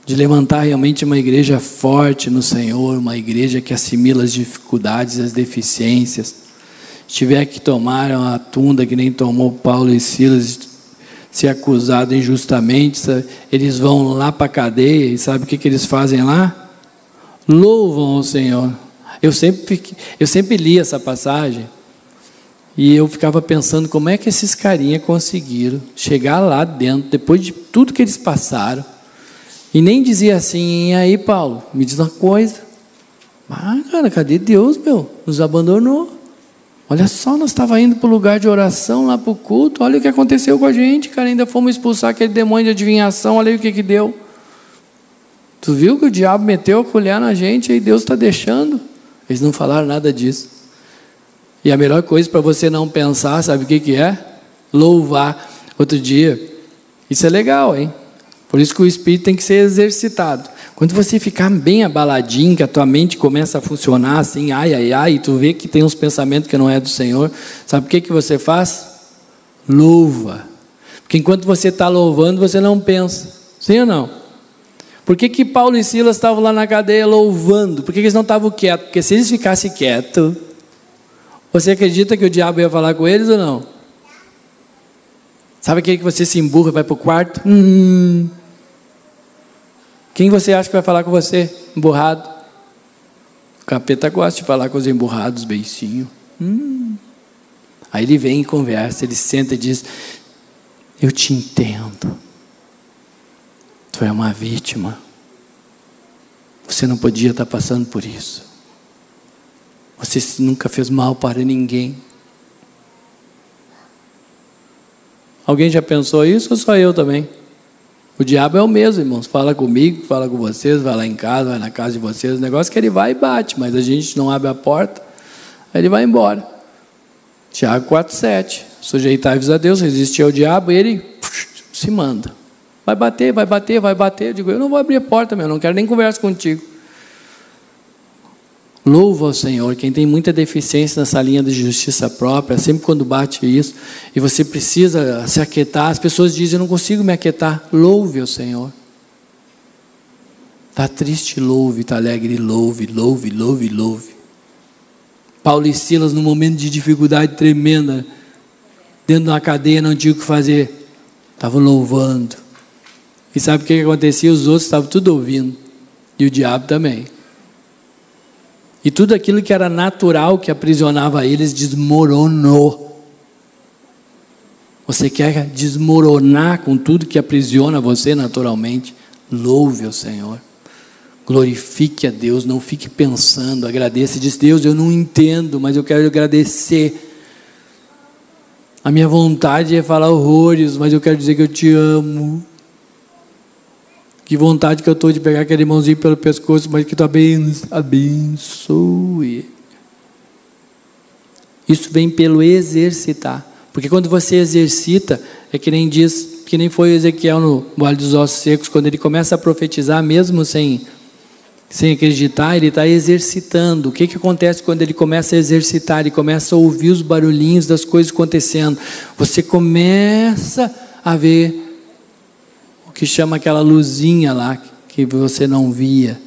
De levantar realmente uma igreja forte no Senhor, uma igreja que assimila as dificuldades, as deficiências tiver que tomar uma tunda que nem tomou Paulo e Silas, ser acusado injustamente, eles vão lá para a cadeia e sabe o que, que eles fazem lá? Louvam o Senhor. Eu sempre, eu sempre li essa passagem e eu ficava pensando como é que esses carinha conseguiram chegar lá dentro, depois de tudo que eles passaram, e nem dizia assim, e aí Paulo, me diz uma coisa. Ah, cara, cadê Deus, meu? Nos abandonou. Olha só, nós estávamos indo para o lugar de oração, lá para o culto. Olha o que aconteceu com a gente, cara. Ainda fomos expulsar aquele demônio de adivinhação. Olha aí o que, que deu. Tu viu que o diabo meteu a colher na gente e Deus está deixando? Eles não falaram nada disso. E a melhor coisa para você não pensar, sabe o que, que é? Louvar. Outro dia. Isso é legal, hein? Por isso que o espírito tem que ser exercitado. Quando você ficar bem abaladinho, que a tua mente começa a funcionar assim, ai, ai, ai, e tu vê que tem uns pensamentos que não é do Senhor, sabe o que, que você faz? Louva. Porque enquanto você está louvando, você não pensa. Sim ou não? Por que, que Paulo e Silas estavam lá na cadeia louvando? Por que, que eles não estavam quietos? Porque se eles ficassem quietos, você acredita que o diabo ia falar com eles ou não? Sabe aquele que você se emburra e vai para o quarto? Hum, quem você acha que vai falar com você? Emburrado. O capeta gosta de falar com os emburrados, beicinho. Hum. Aí ele vem e conversa, ele senta e diz: Eu te entendo. Tu é uma vítima. Você não podia estar passando por isso. Você nunca fez mal para ninguém. Alguém já pensou isso ou só eu também? O diabo é o mesmo, irmãos. Fala comigo, fala com vocês, vai lá em casa, vai na casa de vocês. O negócio é que ele vai e bate, mas a gente não abre a porta, aí ele vai embora. Tiago 4,7. Sujeitai-vos a Deus, resistir ao diabo, e ele se manda. Vai bater, vai bater, vai bater. Eu digo, eu não vou abrir a porta, meu, não quero nem conversar contigo. Louva ao Senhor. Quem tem muita deficiência nessa linha de justiça própria, sempre quando bate isso, e você precisa se aquietar, as pessoas dizem: Eu não consigo me aquietar. Louve ao Senhor. Está triste, louve. Está alegre, louve, louve, louve, louve. Paulo e Silas, num momento de dificuldade tremenda, dentro de uma cadeia, não tinha o que fazer, estavam louvando. E sabe o que acontecia? Os outros estavam tudo ouvindo, e o diabo também. E tudo aquilo que era natural que aprisionava eles desmoronou. Você quer desmoronar com tudo que aprisiona você naturalmente? Louve ao Senhor. Glorifique a Deus, não fique pensando, agradeça. Diz: Deus, eu não entendo, mas eu quero agradecer. A minha vontade é falar horrores, mas eu quero dizer que eu te amo. Que vontade que eu estou de pegar aquele irmãozinho pelo pescoço, mas que tu abençoe. Isso vem pelo exercitar. Porque quando você exercita, é que nem diz, que nem foi Ezequiel no Vale dos Ossos Secos, quando ele começa a profetizar, mesmo sem, sem acreditar, ele está exercitando. O que, que acontece quando ele começa a exercitar? Ele começa a ouvir os barulhinhos das coisas acontecendo. Você começa a ver que chama aquela luzinha lá que você não via.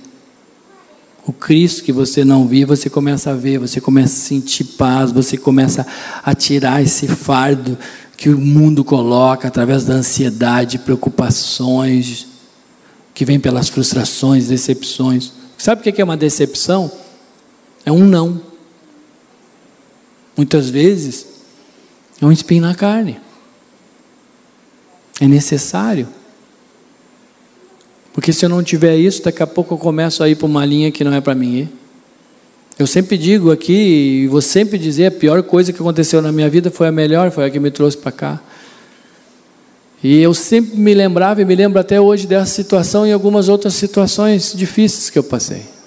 O Cristo que você não via, você começa a ver, você começa a sentir paz, você começa a tirar esse fardo que o mundo coloca através da ansiedade, preocupações, que vem pelas frustrações, decepções. Sabe o que é uma decepção? É um não. Muitas vezes é um espinho na carne. É necessário. Porque se eu não tiver isso, daqui a pouco eu começo a ir para uma linha que não é para mim ir. Eu sempre digo aqui, e vou sempre dizer, a pior coisa que aconteceu na minha vida foi a melhor, foi a que me trouxe para cá. E eu sempre me lembrava, e me lembro até hoje dessa situação e algumas outras situações difíceis que eu passei.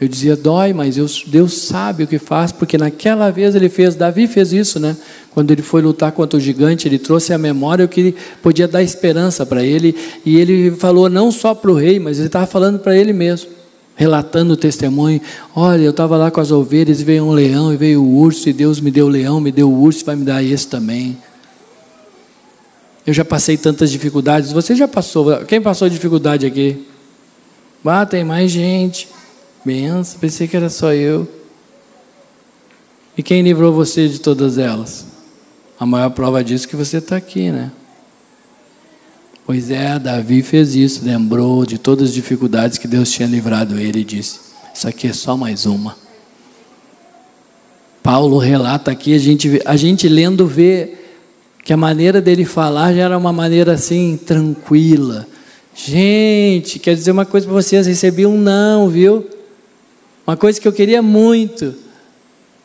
Eu dizia, dói, mas Deus sabe o que faz, porque naquela vez ele fez, Davi fez isso, né? Quando ele foi lutar contra o gigante, ele trouxe a memória o que podia dar esperança para ele, e ele falou não só para o rei, mas ele estava falando para ele mesmo, relatando o testemunho: olha, eu estava lá com as ovelhas, e veio um leão, e veio o urso, e Deus me deu o leão, me deu o urso, vai me dar esse também. Eu já passei tantas dificuldades, você já passou, quem passou dificuldade aqui? Ah, tem mais gente. Benção, pensei que era só eu. E quem livrou você de todas elas? A maior prova disso é que você está aqui, né? Pois é, Davi fez isso, lembrou de todas as dificuldades que Deus tinha livrado ele e disse: Isso aqui é só mais uma. Paulo relata aqui, a gente, a gente lendo vê que a maneira dele falar já era uma maneira assim, tranquila. Gente, quer dizer uma coisa para vocês: recebi um não, viu? Uma coisa que eu queria muito.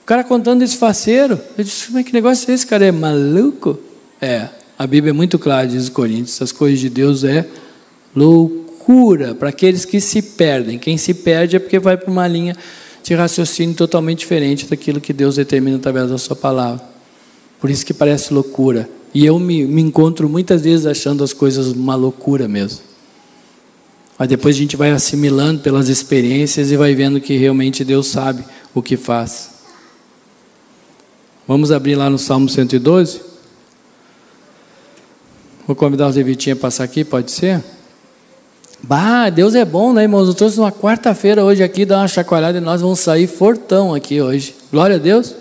O cara contando esse faceiro. Eu disse, mas que negócio é esse, cara? É maluco? É, a Bíblia é muito clara, diz os Coríntios, as coisas de Deus é loucura para aqueles que se perdem. Quem se perde é porque vai para uma linha de raciocínio totalmente diferente daquilo que Deus determina através da sua palavra. Por isso que parece loucura. E eu me, me encontro muitas vezes achando as coisas uma loucura mesmo. Mas depois a gente vai assimilando pelas experiências e vai vendo que realmente Deus sabe o que faz. Vamos abrir lá no Salmo 112? Vou convidar os Levitinhos a passar aqui, pode ser? Bah, Deus é bom, né, irmãos? Eu trouxe uma quarta-feira hoje aqui, dar uma chacoalhada e nós vamos sair fortão aqui hoje. Glória a Deus.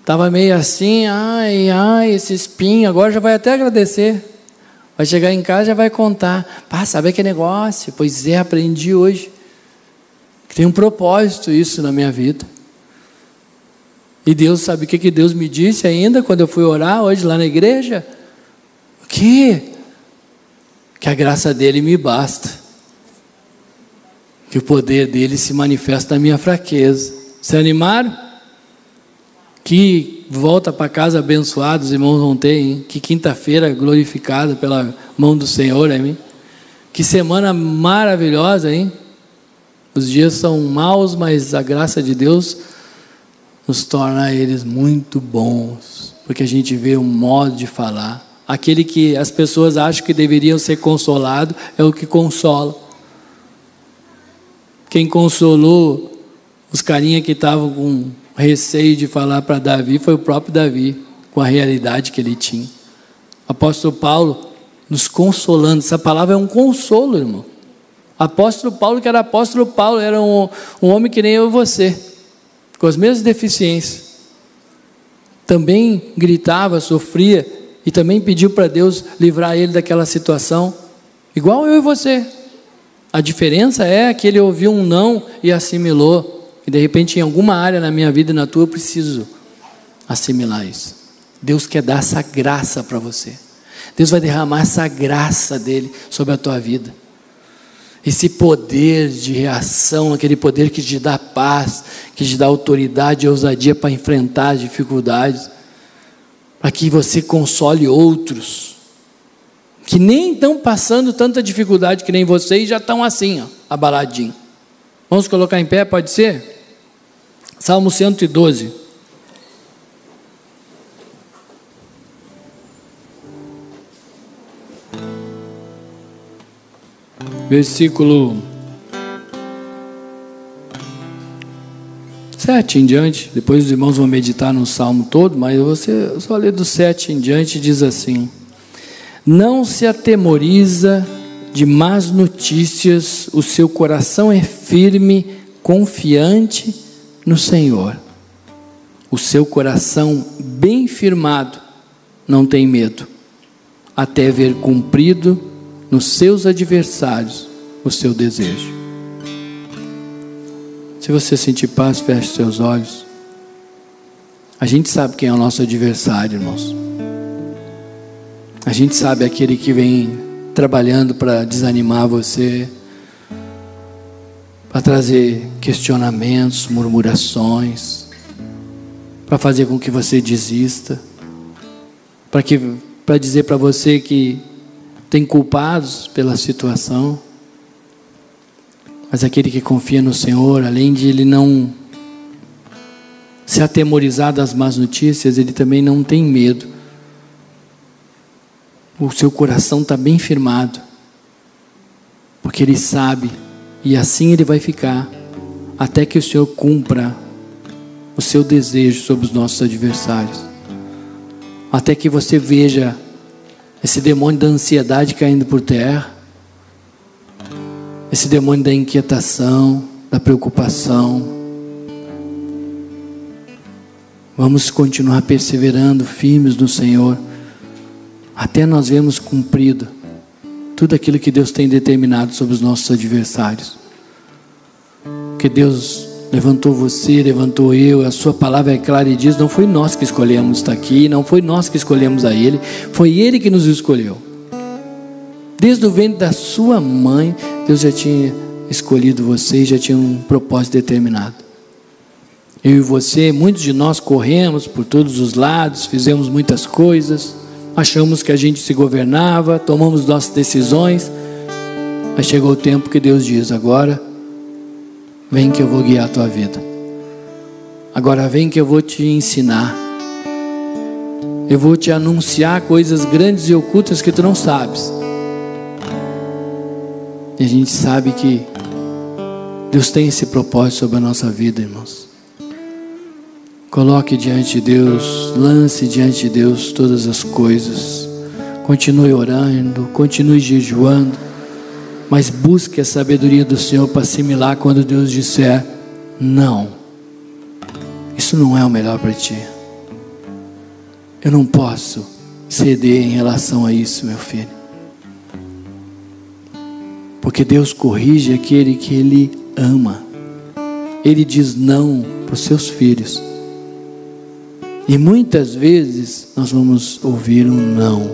Estava meio assim, ai, ai, esse espinho, agora já vai até agradecer. Vai chegar em casa e já vai contar. Pá, sabe que negócio? Pois é, aprendi hoje. Que tem um propósito isso na minha vida. E Deus, sabe o que, que Deus me disse ainda quando eu fui orar hoje lá na igreja? O que? Que a graça dele me basta. Que o poder dele se manifesta na minha fraqueza. Se animaram? Que volta para casa abençoados, irmãos vão ter, hein? Que quinta-feira glorificada pela mão do Senhor, hein? Que semana maravilhosa, hein? Os dias são maus, mas a graça de Deus nos torna eles muito bons, porque a gente vê um modo de falar, Aquele que as pessoas acham que deveriam ser consolado é o que consola. Quem consolou os carinha que estavam com receio de falar para Davi foi o próprio Davi, com a realidade que ele tinha. Apóstolo Paulo nos consolando. Essa palavra é um consolo, irmão. Apóstolo Paulo, que era apóstolo Paulo, era um, um homem que nem eu e você, com as mesmas deficiências. Também gritava, sofria e também pediu para Deus livrar ele daquela situação, igual eu e você. A diferença é que ele ouviu um não e assimilou. E de repente, em alguma área na minha vida e na tua, eu preciso assimilar isso. Deus quer dar essa graça para você. Deus vai derramar essa graça dele sobre a tua vida. Esse poder de reação, aquele poder que te dá paz, que te dá autoridade e ousadia para enfrentar as dificuldades, para que você console outros, que nem estão passando tanta dificuldade que nem você e já estão assim, ó, abaladinho. Vamos colocar em pé, pode ser? Salmo 112. versículo 7 em diante. Depois os irmãos vão meditar no salmo todo, mas você só ler do 7 em diante diz assim: Não se atemoriza de más notícias, o seu coração é firme, confiante no Senhor. O seu coração bem firmado não tem medo, até ver cumprido nos seus adversários o seu desejo. Se você sentir paz, feche seus olhos. A gente sabe quem é o nosso adversário, irmãos. A gente sabe aquele que vem trabalhando para desanimar você, para trazer questionamentos, murmurações, para fazer com que você desista, para que para dizer para você que tem culpados pela situação, mas aquele que confia no Senhor, além de ele não se atemorizar das más notícias, ele também não tem medo. O seu coração está bem firmado, porque ele sabe, e assim ele vai ficar, até que o Senhor cumpra o seu desejo sobre os nossos adversários, até que você veja esse demônio da ansiedade caindo por terra, esse demônio da inquietação, da preocupação. Vamos continuar perseverando, firmes no Senhor, até nós vermos cumprido tudo aquilo que Deus tem determinado sobre os nossos adversários. Que Deus levantou você, levantou eu, a sua palavra é clara e diz: não foi nós que escolhemos estar aqui, não foi nós que escolhemos a Ele, foi Ele que nos escolheu. Desde o ventre da sua mãe, Deus já tinha escolhido você e já tinha um propósito determinado. Eu e você, muitos de nós corremos por todos os lados, fizemos muitas coisas, achamos que a gente se governava, tomamos nossas decisões, mas chegou o tempo que Deus diz: agora Vem que eu vou guiar a tua vida. Agora vem que eu vou te ensinar. Eu vou te anunciar coisas grandes e ocultas que tu não sabes. E a gente sabe que Deus tem esse propósito sobre a nossa vida, irmãos. Coloque diante de Deus, lance diante de Deus todas as coisas. Continue orando, continue jejuando mas busque a sabedoria do Senhor para assimilar quando Deus disser não. Isso não é o melhor para ti. Eu não posso ceder em relação a isso, meu filho. Porque Deus corrige aquele que Ele ama. Ele diz não para os seus filhos. E muitas vezes nós vamos ouvir um não.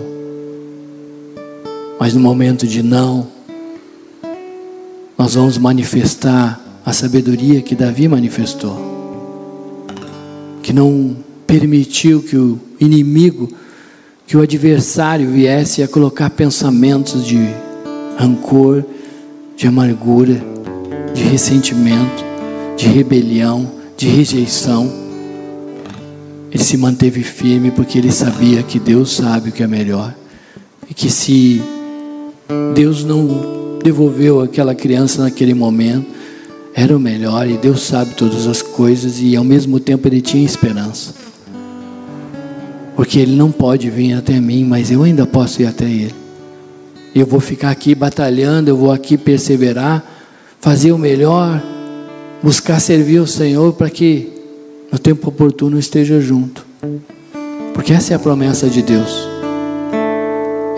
Mas no momento de não, nós vamos manifestar a sabedoria que Davi manifestou, que não permitiu que o inimigo, que o adversário viesse a colocar pensamentos de rancor, de amargura, de ressentimento, de rebelião, de rejeição. Ele se manteve firme porque ele sabia que Deus sabe o que é melhor E que se Deus não devolveu aquela criança naquele momento, era o melhor e Deus sabe todas as coisas e ao mesmo tempo ele tinha esperança. Porque ele não pode vir até mim, mas eu ainda posso ir até ele. Eu vou ficar aqui batalhando, eu vou aqui perseverar, fazer o melhor, buscar servir o Senhor para que no tempo oportuno esteja junto. Porque essa é a promessa de Deus.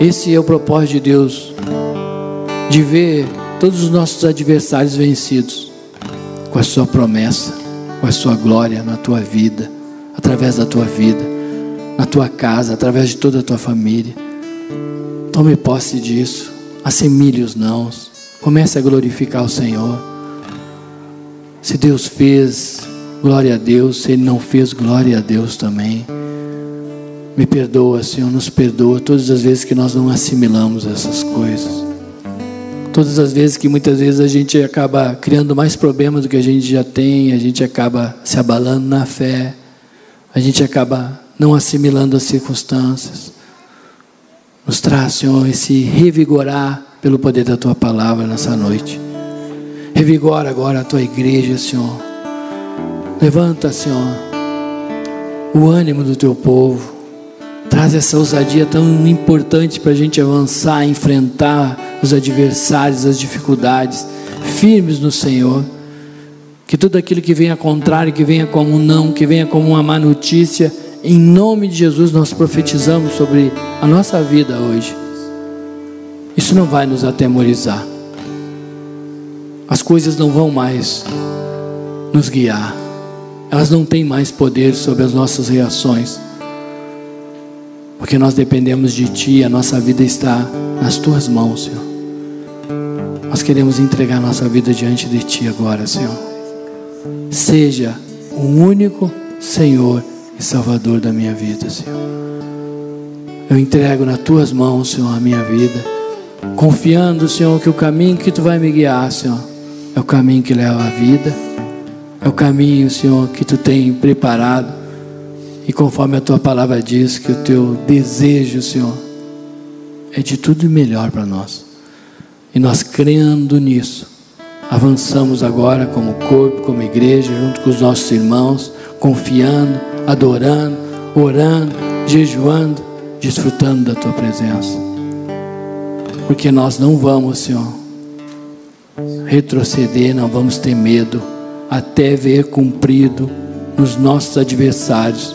Esse é o propósito de Deus de ver todos os nossos adversários vencidos com a sua promessa, com a sua glória na tua vida, através da tua vida, na tua casa, através de toda a tua família. Tome posse disso, assimile os nãos, comece a glorificar o Senhor. Se Deus fez, glória a Deus, se Ele não fez, glória a Deus também. Me perdoa, Senhor, nos perdoa todas as vezes que nós não assimilamos essas coisas. Todas as vezes que muitas vezes a gente acaba criando mais problemas do que a gente já tem, a gente acaba se abalando na fé, a gente acaba não assimilando as circunstâncias. Nos traz, Senhor, esse revigorar pelo poder da tua palavra nessa noite. Revigora agora a tua igreja, Senhor. Levanta, Senhor, o ânimo do teu povo. Traz essa ousadia tão importante para a gente avançar, enfrentar os adversários, as dificuldades, firmes no Senhor. Que tudo aquilo que venha contrário, que venha como um não, que venha como uma má notícia, em nome de Jesus nós profetizamos sobre a nossa vida hoje. Isso não vai nos atemorizar. As coisas não vão mais nos guiar. Elas não têm mais poder sobre as nossas reações. Porque nós dependemos de Ti, a nossa vida está nas Tuas mãos, Senhor. Nós queremos entregar nossa vida diante de Ti agora, Senhor. Seja o único Senhor e Salvador da minha vida, Senhor. Eu entrego nas Tuas mãos, Senhor, a minha vida, confiando, Senhor, que o caminho que Tu vai me guiar, Senhor, é o caminho que leva à vida, é o caminho, Senhor, que Tu tem preparado. E conforme a Tua palavra diz, que o Teu desejo, Senhor, é de tudo melhor para nós. E nós crendo nisso, avançamos agora como corpo, como igreja, junto com os nossos irmãos, confiando, adorando, orando, jejuando, desfrutando da tua presença. Porque nós não vamos, Senhor, retroceder, não vamos ter medo, até ver cumprido nos nossos adversários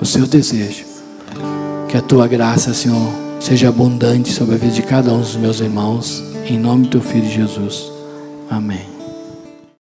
o seu desejo. Que a tua graça, Senhor, seja abundante sobre a vida de cada um dos meus irmãos. Em nome do teu filho Jesus. Amém.